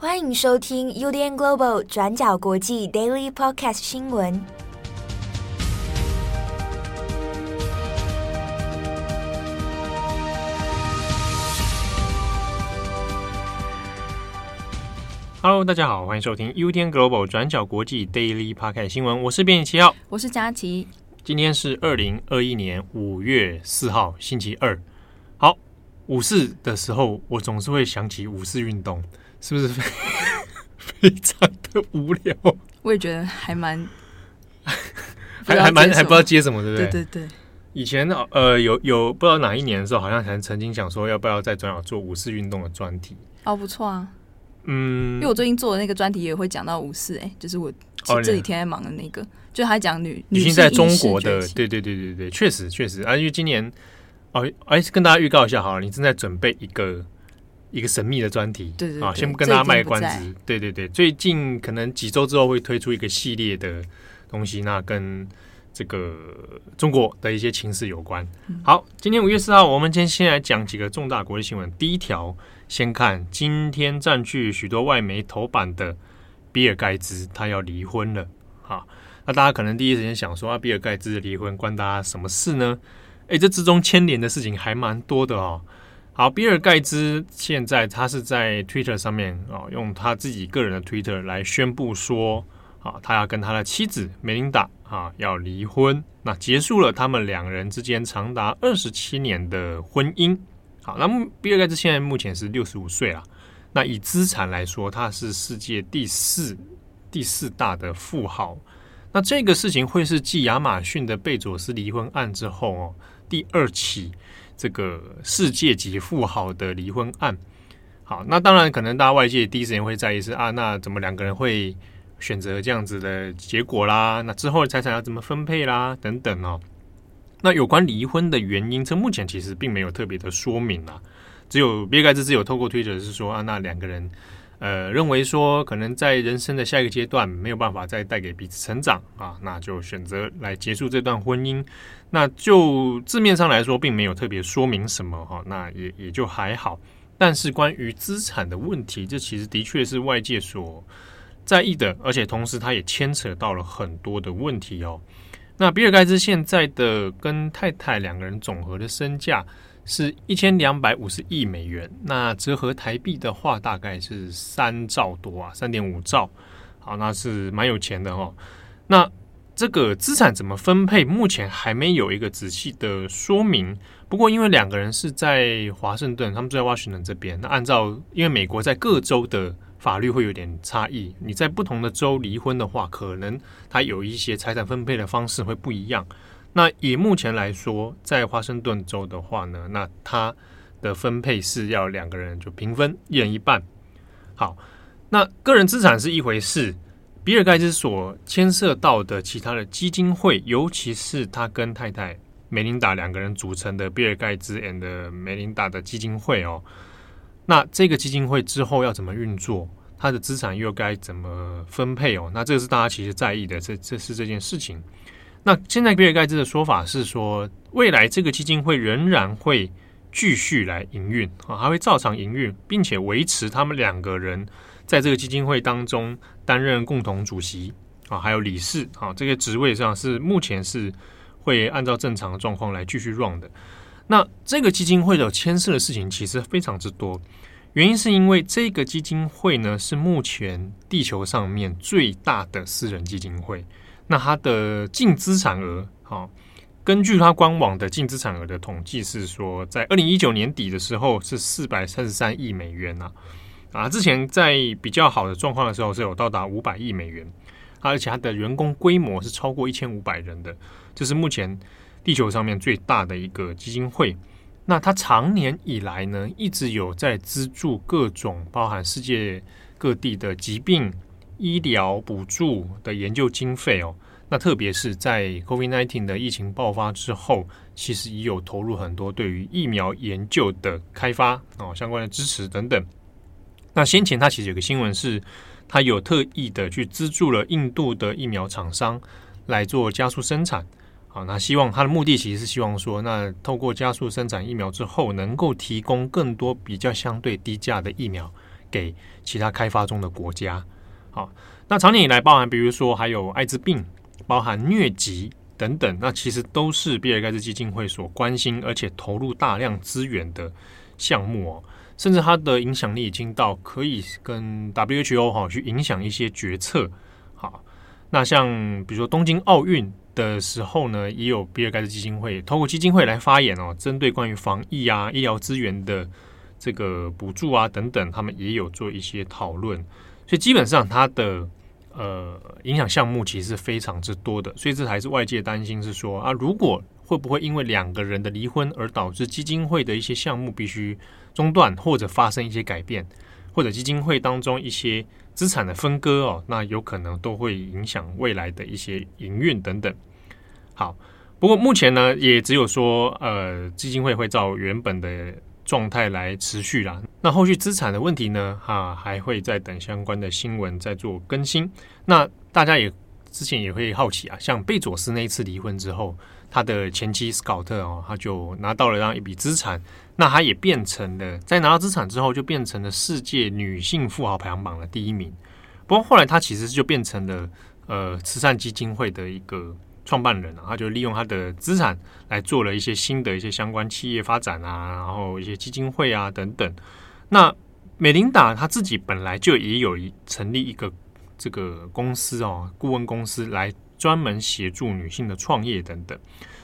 欢迎收听 UDN Global 转角国际 Daily Podcast 新闻。Hello，大家好，欢迎收听 UDN Global 转角国际 Daily Podcast 新闻。我是编辑七号，我是佳琪。今天是二零二一年五月四号，星期二。好，五四的时候，我总是会想起五四运动，是不是非 非常的无聊？我也觉得还蛮，还还蛮还不知道接什么，对不对？对对对。以前呃，有有不知道哪一年的时候，好像还曾经想说，要不要再转角做五四运动的专题？哦，不错啊。嗯，因为我最近做的那个专题也会讲到五四，哎，就是我这几天在忙的那个，哦、就还讲女女性在中国的，对对对对对，确实确实啊，因为今年哦，哎，跟大家预告一下好了，你正在准备一个一个神秘的专题，对对，对，啊，先不跟大家卖关子，对对对，最近可能几周之后会推出一个系列的东西，那跟这个中国的一些情势有关。嗯、好，今天五月四号，我们先先来讲几个重大国际新闻，第一条。先看今天占据许多外媒头版的比尔盖茨，他要离婚了。好，那大家可能第一时间想说啊，比尔盖茨离婚关大家什么事呢？诶，这之中牵连的事情还蛮多的哦。好，比尔盖茨现在他是在 Twitter 上面啊，用他自己个人的 Twitter 来宣布说啊，他要跟他的妻子梅琳达啊要离婚，那结束了他们两人之间长达二十七年的婚姻。好，那比尔盖茨现在目前是六十五岁了。那以资产来说，他是世界第四第四大的富豪。那这个事情会是继亚马逊的贝佐斯离婚案之后哦，第二起这个世界级富豪的离婚案。好，那当然可能大家外界第一时间会在意是啊，那怎么两个人会选择这样子的结果啦？那之后的财产要怎么分配啦？等等哦。那有关离婚的原因，这目前其实并没有特别的说明啊。只有比尔盖茨只有透过推特是说啊，那两个人呃认为说，可能在人生的下一个阶段没有办法再带给彼此成长啊，那就选择来结束这段婚姻。那就字面上来说，并没有特别说明什么哈，那也也就还好。但是关于资产的问题，这其实的确是外界所在意的，而且同时它也牵扯到了很多的问题哦。那比尔盖茨现在的跟太太两个人总和的身价是一千两百五十亿美元，那折合台币的话大概是三兆多啊，三点五兆。好，那是蛮有钱的哦。那这个资产怎么分配，目前还没有一个仔细的说明。不过因为两个人是在华盛顿，他们住在华盛顿这边，那按照因为美国在各州的。法律会有点差异，你在不同的州离婚的话，可能他有一些财产分配的方式会不一样。那以目前来说，在华盛顿州的话呢，那它的分配是要两个人就平分，一人一半。好，那个人资产是一回事，比尔盖茨所牵涉到的其他的基金会，尤其是他跟太太梅琳达两个人组成的比尔盖茨 and 梅琳达的基金会哦。那这个基金会之后要怎么运作？它的资产又该怎么分配哦？那这个是大家其实在意的，这这是这件事情。那现在比尔盖茨的说法是说，未来这个基金会仍然会继续来营运啊，还会照常营运，并且维持他们两个人在这个基金会当中担任共同主席啊，还有理事啊，这个职位上是目前是会按照正常的状况来继续 run 的。那这个基金会的牵涉的事情其实非常之多，原因是因为这个基金会呢是目前地球上面最大的私人基金会，那它的净资产额，好，根据它官网的净资产额的统计是说，在二零一九年底的时候是四百三十三亿美元呐，啊，之前在比较好的状况的时候是有到达五百亿美元，而且它的员工规模是超过一千五百人的，这是目前。地球上面最大的一个基金会，那它长年以来呢，一直有在资助各种包含世界各地的疾病医疗补助的研究经费哦。那特别是在 COVID-19 的疫情爆发之后，其实也有投入很多对于疫苗研究的开发哦，相关的支持等等。那先前它其实有个新闻是，它有特意的去资助了印度的疫苗厂商来做加速生产。好，那希望他的目的其实是希望说，那透过加速生产疫苗之后，能够提供更多比较相对低价的疫苗给其他开发中的国家。好，那常年以来，包含比如说还有艾滋病、包含疟疾等等，那其实都是比尔盖茨基金会所关心而且投入大量资源的项目哦。甚至它的影响力已经到可以跟 WHO 哈去影响一些决策。好，那像比如说东京奥运的时候呢，也有比尔盖茨基金会透过基金会来发言哦，针对关于防疫啊、医疗资源的这个补助啊等等，他们也有做一些讨论。所以基本上它的呃影响项目其实是非常之多的。所以这还是外界担心是说啊，如果会不会因为两个人的离婚而导致基金会的一些项目必须中断或者发生一些改变，或者基金会当中一些资产的分割哦，那有可能都会影响未来的一些营运等等。好，不过目前呢，也只有说呃，基金会会照原本的状态来持续啦。那后续资产的问题呢，哈、还会再等相关的新闻再做更新。那大家也之前也会好奇啊，像贝佐斯那一次离婚之后，他的前妻斯考特哦，他就拿到了这样一笔资产。那他也变成了，在拿到资产之后，就变成了世界女性富豪排行榜的第一名。不过后来他其实就变成了呃慈善基金会的一个创办人啊，他就利用他的资产来做了一些新的一些相关企业发展啊，然后一些基金会啊等等。那美琳达他自己本来就也有一成立一个这个公司哦，顾问公司来专门协助女性的创业等等。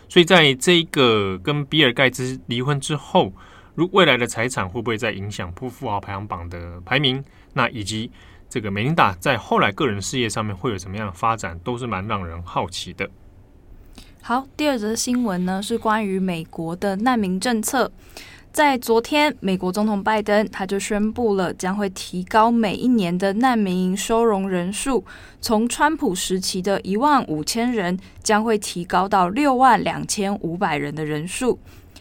所以，在这一个跟比尔盖茨离婚之后，如未来的财产会不会再影响富富豪排行榜的排名？那以及这个美琳达在后来个人事业上面会有什么样的发展，都是蛮让人好奇的。好，第二则新闻呢是关于美国的难民政策。在昨天，美国总统拜登他就宣布了，将会提高每一年的难民营收容人数，从川普时期的一万五千人，将会提高到六万两千五百人的人数。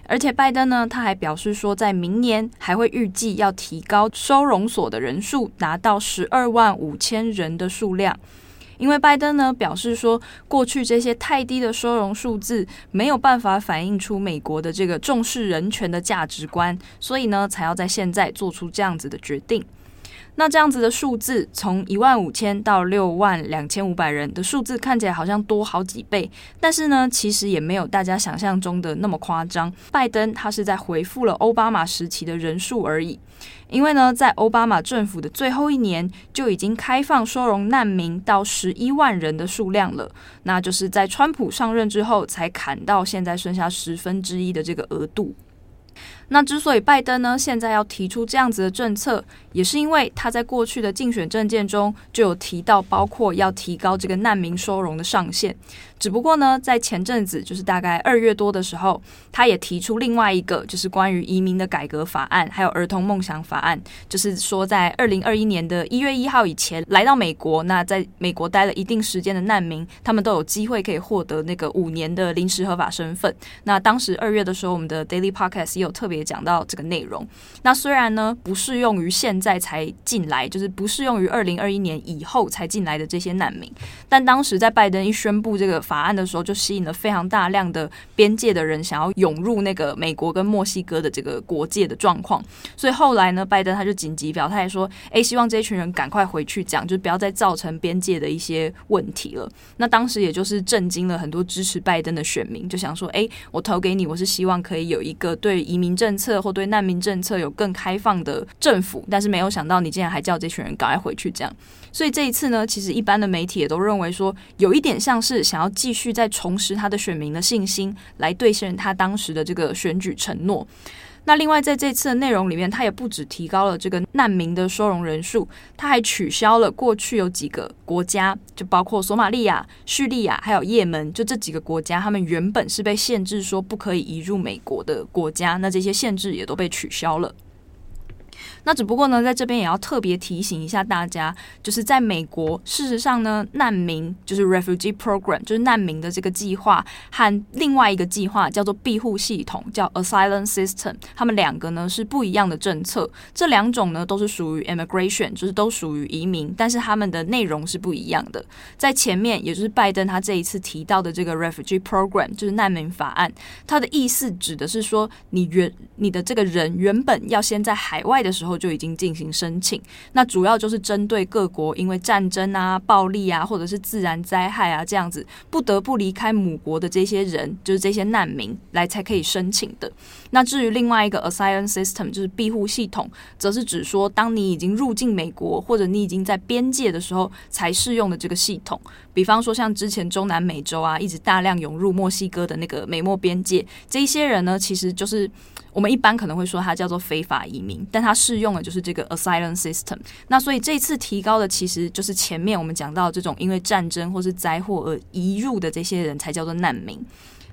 而且，拜登呢，他还表示说，在明年还会预计要提高收容所的人数，达到十二万五千人的数量。因为拜登呢表示说，过去这些太低的收容数字没有办法反映出美国的这个重视人权的价值观，所以呢才要在现在做出这样子的决定。那这样子的数字从一万五千到六万两千五百人的数字看起来好像多好几倍，但是呢其实也没有大家想象中的那么夸张。拜登他是在回复了奥巴马时期的人数而已。因为呢，在奥巴马政府的最后一年就已经开放收容难民到十一万人的数量了，那就是在川普上任之后才砍到现在剩下十分之一的这个额度。那之所以拜登呢现在要提出这样子的政策，也是因为他在过去的竞选政见中就有提到，包括要提高这个难民收容的上限。只不过呢，在前阵子，就是大概二月多的时候，他也提出另外一个，就是关于移民的改革法案，还有儿童梦想法案，就是说在二零二一年的一月一号以前来到美国，那在美国待了一定时间的难民，他们都有机会可以获得那个五年的临时合法身份。那当时二月的时候，我们的 Daily Podcast 也有特别也讲到这个内容。那虽然呢，不适用于现在才进来，就是不适用于二零二一年以后才进来的这些难民，但当时在拜登一宣布这个法案的时候，就吸引了非常大量的边界的人想要涌入那个美国跟墨西哥的这个国界的状况，所以后来呢，拜登他就紧急表态说：“诶，希望这群人赶快回去讲，就不要再造成边界的一些问题了。”那当时也就是震惊了很多支持拜登的选民，就想说：“诶，我投给你，我是希望可以有一个对移民政策或对难民政策有更开放的政府，但是没有想到你竟然还叫这群人赶快回去这样。”所以这一次呢，其实一般的媒体也都认为说，有一点像是想要继续再重拾他的选民的信心，来兑现他当时的这个选举承诺。那另外在这次的内容里面，他也不止提高了这个难民的收容人数，他还取消了过去有几个国家，就包括索马利亚、叙利亚还有也门，就这几个国家，他们原本是被限制说不可以移入美国的国家，那这些限制也都被取消了。那只不过呢，在这边也要特别提醒一下大家，就是在美国，事实上呢，难民就是 refugee program，就是难民的这个计划和另外一个计划叫做庇护系统，叫 asylum system，他们两个呢是不一样的政策。这两种呢都是属于 immigration，就是都属于移民，但是他们的内容是不一样的。在前面，也就是拜登他这一次提到的这个 refugee program，就是难民法案，它的意思指的是说，你原你的这个人原本要先在海外的时候。就已经进行申请。那主要就是针对各国因为战争啊、暴力啊，或者是自然灾害啊这样子不得不离开母国的这些人，就是这些难民来才可以申请的。那至于另外一个 asylum system，就是庇护系统，则是指说当你已经入境美国，或者你已经在边界的时候才适用的这个系统。比方说像之前中南美洲啊，一直大量涌入墨西哥的那个美墨边界，这一些人呢，其实就是我们一般可能会说它叫做非法移民，但它适用的就是这个 asylum system。那所以这次提高的其实就是前面我们讲到这种因为战争或是灾祸而移入的这些人才叫做难民。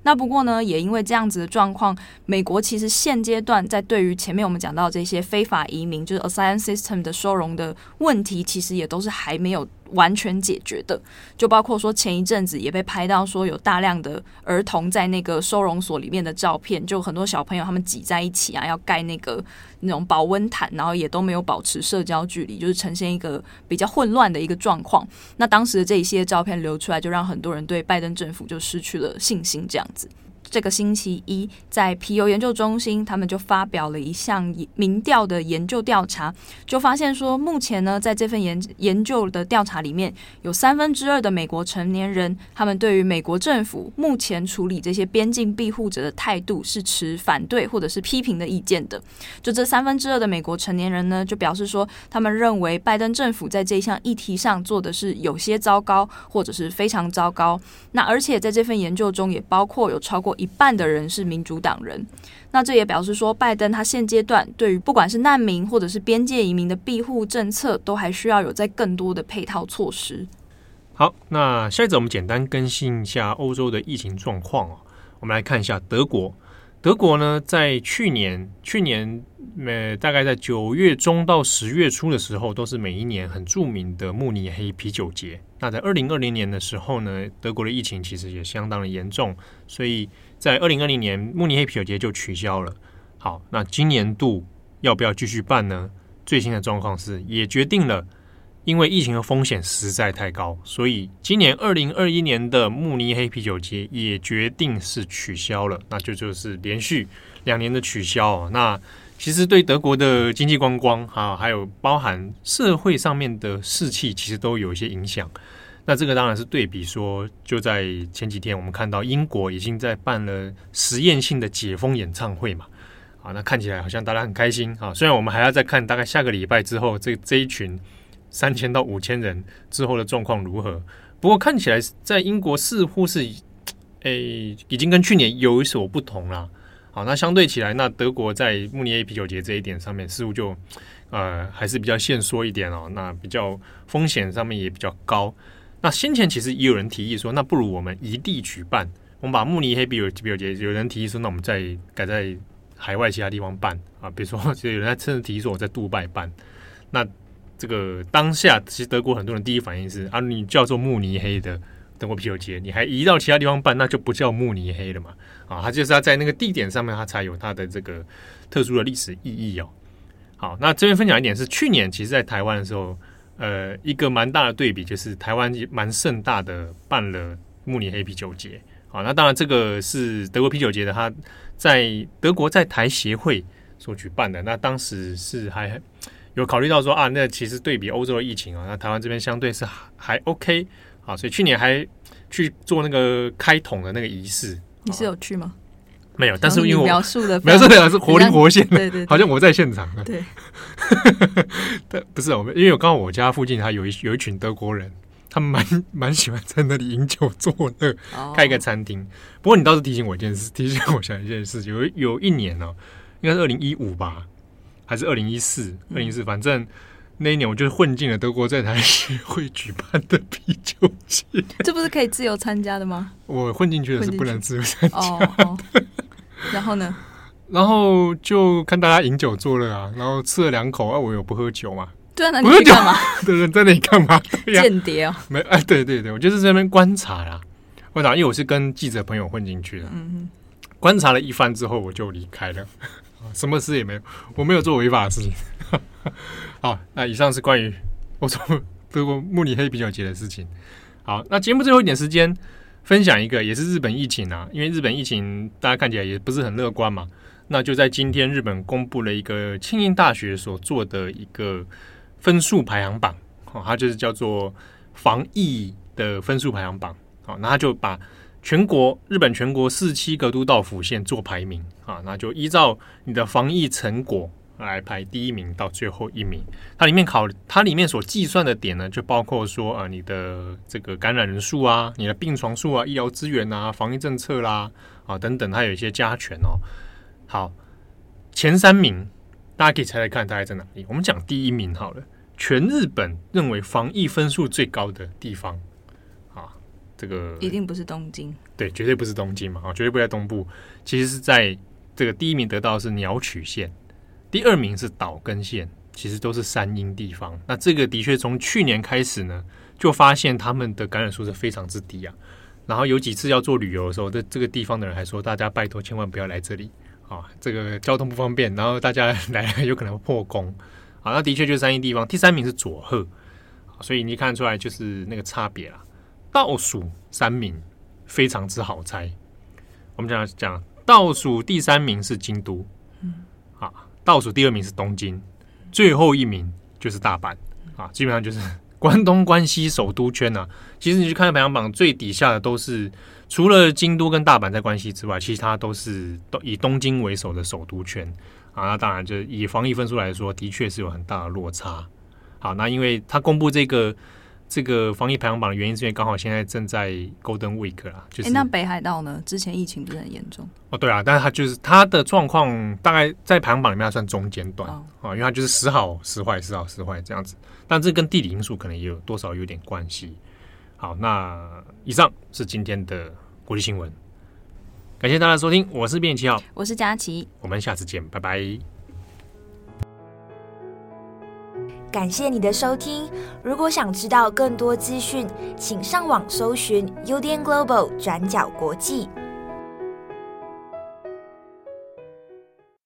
那不过呢，也因为这样子的状况，美国其实现阶段在对于前面我们讲到这些非法移民，就是 asylum system 的收容的问题，其实也都是还没有完全解决的。就包括说前一阵子也被拍到说有大量的儿童在那个收容所里面的照片，就很多小朋友他们挤在一起啊，要盖那个那种保温毯，然后也都没有保持社交距离，就是呈现一个比较混乱的一个状况。那当时的这一些照片流出来，就让很多人对拜登政府就失去了信心，这样子。这个星期一，在皮尤研究中心，他们就发表了一项民调的研究调查，就发现说，目前呢，在这份研研究的调查里面，有三分之二的美国成年人，他们对于美国政府目前处理这些边境庇护者的态度是持反对或者是批评的意见的。就这三分之二的美国成年人呢，就表示说，他们认为拜登政府在这一项议题上做的是有些糟糕，或者是非常糟糕。那而且在这份研究中，也包括有超过一半的人是民主党人，那这也表示说，拜登他现阶段对于不管是难民或者是边界移民的庇护政策，都还需要有在更多的配套措施。好，那下一则我们简单更新一下欧洲的疫情状况哦。我们来看一下德国，德国呢在去年去年呃大概在九月中到十月初的时候，都是每一年很著名的慕尼黑啤酒节。那在二零二零年的时候呢，德国的疫情其实也相当的严重，所以。在二零二零年，慕尼黑啤酒节就取消了。好，那今年度要不要继续办呢？最新的状况是，也决定了，因为疫情的风险实在太高，所以今年二零二一年的慕尼黑啤酒节也决定是取消了。那就就是连续两年的取消。那其实对德国的经济观光啊，还有包含社会上面的士气，其实都有一些影响。那这个当然是对比说，就在前几天，我们看到英国已经在办了实验性的解封演唱会嘛，啊，那看起来好像大家很开心啊。虽然我们还要再看大概下个礼拜之后，这这一群三千到五千人之后的状况如何，不过看起来在英国似乎是，诶，已经跟去年有所不同了。好，那相对起来，那德国在慕尼黑啤酒节这一点上面似乎就呃还是比较限缩一点哦，那比较风险上面也比较高。那先前其实也有人提议说，那不如我们异地举办，我们把慕尼黑啤酒啤酒节，有人提议说，那我们再改在海外其他地方办啊，比如说，其实有人甚至提议说，我在杜拜办。那这个当下，其实德国很多人第一反应是啊，你叫做慕尼黑的德国啤酒节，你还移到其他地方办，那就不叫慕尼黑了嘛？啊，他就是要在那个地点上面，它才有它的这个特殊的历史意义哦。好，那这边分享一点是，去年其实在台湾的时候。呃，一个蛮大的对比就是台湾蛮盛大的办了慕尼黑啤酒节，好，那当然这个是德国啤酒节的，他在德国在台协会所举办的，那当时是还有考虑到说啊，那其实对比欧洲的疫情啊，那台湾这边相对是还 OK，啊，所以去年还去做那个开桶的那个仪式，你是有去吗？没有，但是因为我描述的描述的是活灵活现的，对对，好像我在现场。对，但不是我们，因为我刚好我家附近还有一有一群德国人，他们蛮蛮喜欢在那里饮酒作乐，开一个餐厅。不过你倒是提醒我一件事，提醒我想一件事，有有一年呢，应该是二零一五吧，还是二零一四？二零一四，反正那一年我就混进了德国在台协会举办的啤酒节。这不是可以自由参加的吗？我混进去的是不能自由参加的。然后呢？然后就看大家饮酒作乐啊，然后吃了两口啊，我有不喝酒嘛？对啊，那你去干嘛？对对，在那里干嘛？间谍哦？没哎，对对对，我就是在那边观察啦。观察，因为我是跟记者朋友混进去的。嗯嗯。观察了一番之后，我就离开了，什么事也没有，我没有做违法的事情。好，那以上是关于我从德国慕尼黑啤酒节的事情。好，那节目最后一点时间。分享一个也是日本疫情啊，因为日本疫情大家看起来也不是很乐观嘛。那就在今天，日本公布了一个庆应大学所做的一个分数排行榜，哦，它就是叫做防疫的分数排行榜，好，那它就把全国日本全国四七个都道府县做排名啊，那就依照你的防疫成果来排第一名到最后一名。它里面考，它里面所计算的点呢，就包括说啊，你的这个感染人数啊，你的病床数啊，医疗资源啊，防疫政策啦啊等等，它有一些加权哦。好，前三名大家可以猜猜看，大概在哪里？我们讲第一名好了。全日本认为防疫分数最高的地方啊，这个一定不是东京，对，绝对不是东京嘛，啊，绝对不在东部。其实是在这个第一名得到的是鸟取县，第二名是岛根县，其实都是山阴地方。那这个的确从去年开始呢，就发现他们的感染数是非常之低啊。然后有几次要做旅游的时候，这这个地方的人还说，大家拜托千万不要来这里。啊，这个交通不方便，然后大家来有可能破功。啊，那的确就是三一地方。第三名是佐贺，所以你看出来就是那个差别啦。倒数三名非常之好猜，我们讲讲倒数第三名是京都，嗯，啊，倒数第二名是东京，最后一名就是大阪，啊，基本上就是关东关西首都圈啊。其实你去看排行榜最底下的都是。除了京都跟大阪在关系之外，其他都是都以东京为首的首都圈啊。那当然，就以防疫分数来说，的确是有很大的落差。好，那因为他公布这个这个防疫排行榜的原因，是因为刚好现在正在 Golden Week 啦。就是、欸、那北海道呢？之前疫情不是很严重？哦，对啊，但是他就是他的状况大概在排行榜里面算中间段啊、哦，因为他就是时好时坏，时好时坏这样子。但这跟地理因素可能也有多少有点关系。好，那以上是今天的国际新闻，感谢大家收听，我是编辑七号，我是佳琪，我们下次见，拜拜。感谢你的收听，如果想知道更多资讯，请上网搜寻 UDN Global 转角国际。